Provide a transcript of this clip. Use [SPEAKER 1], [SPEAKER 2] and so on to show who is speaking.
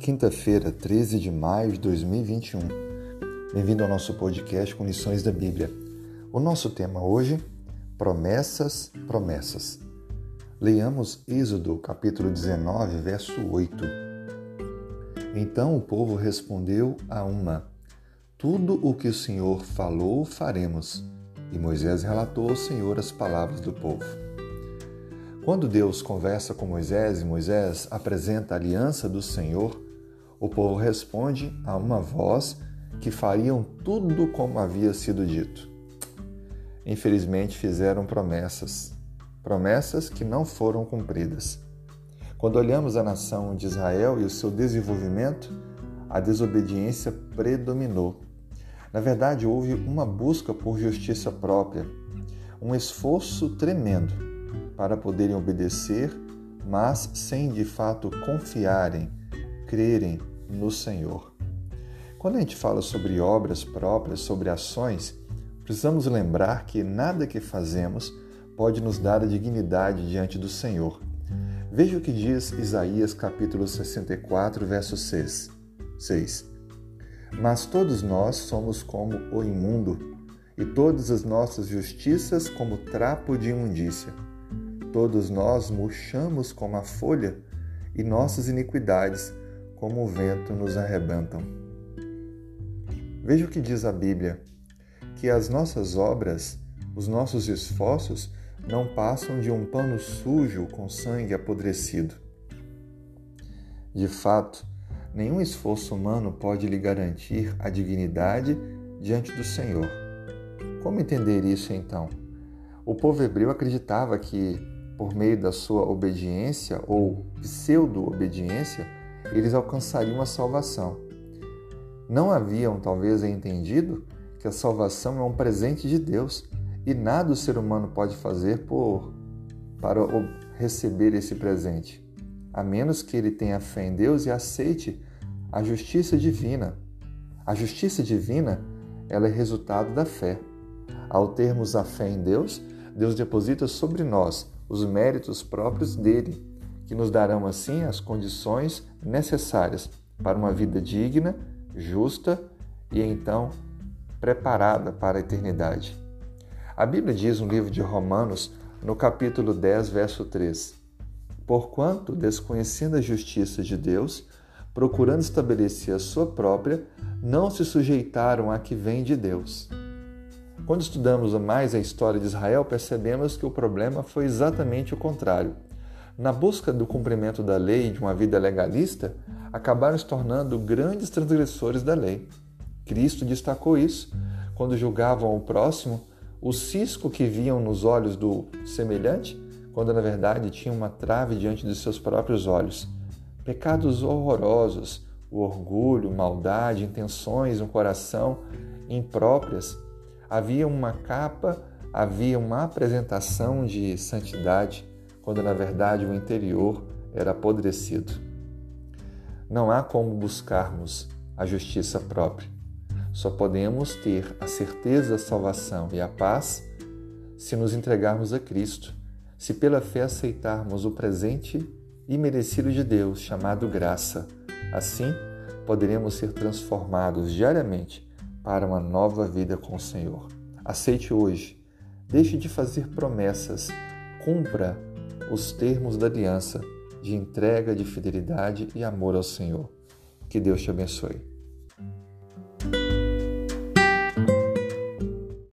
[SPEAKER 1] quinta-feira, 13 de maio de 2021. Bem-vindo ao nosso podcast com lições da Bíblia. O nosso tema hoje, promessas, promessas. Leiamos Êxodo, capítulo 19, verso 8. Então o povo respondeu a uma: Tudo o que o Senhor falou, faremos. E Moisés relatou ao Senhor as palavras do povo. Quando Deus conversa com Moisés e Moisés apresenta a aliança do Senhor, o povo responde a uma voz que fariam tudo como havia sido dito. Infelizmente fizeram promessas, promessas que não foram cumpridas. Quando olhamos a nação de Israel e o seu desenvolvimento, a desobediência predominou. Na verdade, houve uma busca por justiça própria, um esforço tremendo para poderem obedecer, mas sem de fato confiarem, crerem no Senhor. Quando a gente fala sobre obras próprias, sobre ações, precisamos lembrar que nada que fazemos pode nos dar a dignidade diante do Senhor. Veja o que diz Isaías capítulo 64, verso 6. 6. Mas todos nós somos como o imundo, e todas as nossas justiças como trapo de imundícia. Todos nós murchamos como a folha e nossas iniquidades, como o vento, nos arrebentam. Veja o que diz a Bíblia: que as nossas obras, os nossos esforços, não passam de um pano sujo com sangue apodrecido. De fato, nenhum esforço humano pode lhe garantir a dignidade diante do Senhor. Como entender isso então? O povo hebreu acreditava que por meio da sua obediência ou pseudo-obediência, eles alcançariam a salvação. Não haviam talvez entendido que a salvação é um presente de Deus e nada o ser humano pode fazer por para receber esse presente, a menos que ele tenha fé em Deus e aceite a justiça divina. A justiça divina, ela é resultado da fé. Ao termos a fé em Deus, Deus deposita sobre nós os méritos próprios dele, que nos darão assim as condições necessárias para uma vida digna, justa e então preparada para a eternidade. A Bíblia diz no livro de Romanos, no capítulo 10, verso 3: Porquanto, desconhecendo a justiça de Deus, procurando estabelecer a sua própria, não se sujeitaram à que vem de Deus. Quando estudamos mais a história de Israel, percebemos que o problema foi exatamente o contrário. Na busca do cumprimento da lei e de uma vida legalista, acabaram se tornando grandes transgressores da lei. Cristo destacou isso quando julgavam o próximo, o cisco que viam nos olhos do semelhante, quando na verdade tinha uma trave diante de seus próprios olhos. Pecados horrorosos, o orgulho, maldade, intenções no coração impróprias havia uma capa, havia uma apresentação de santidade, quando na verdade o interior era apodrecido. Não há como buscarmos a justiça própria. Só podemos ter a certeza da salvação e a paz se nos entregarmos a Cristo, se pela fé aceitarmos o presente imerecido de Deus, chamado graça. Assim, poderemos ser transformados diariamente para uma nova vida com o Senhor. Aceite hoje. Deixe de fazer promessas. Cumpra os termos da aliança de entrega, de fidelidade e amor ao Senhor. Que Deus te abençoe.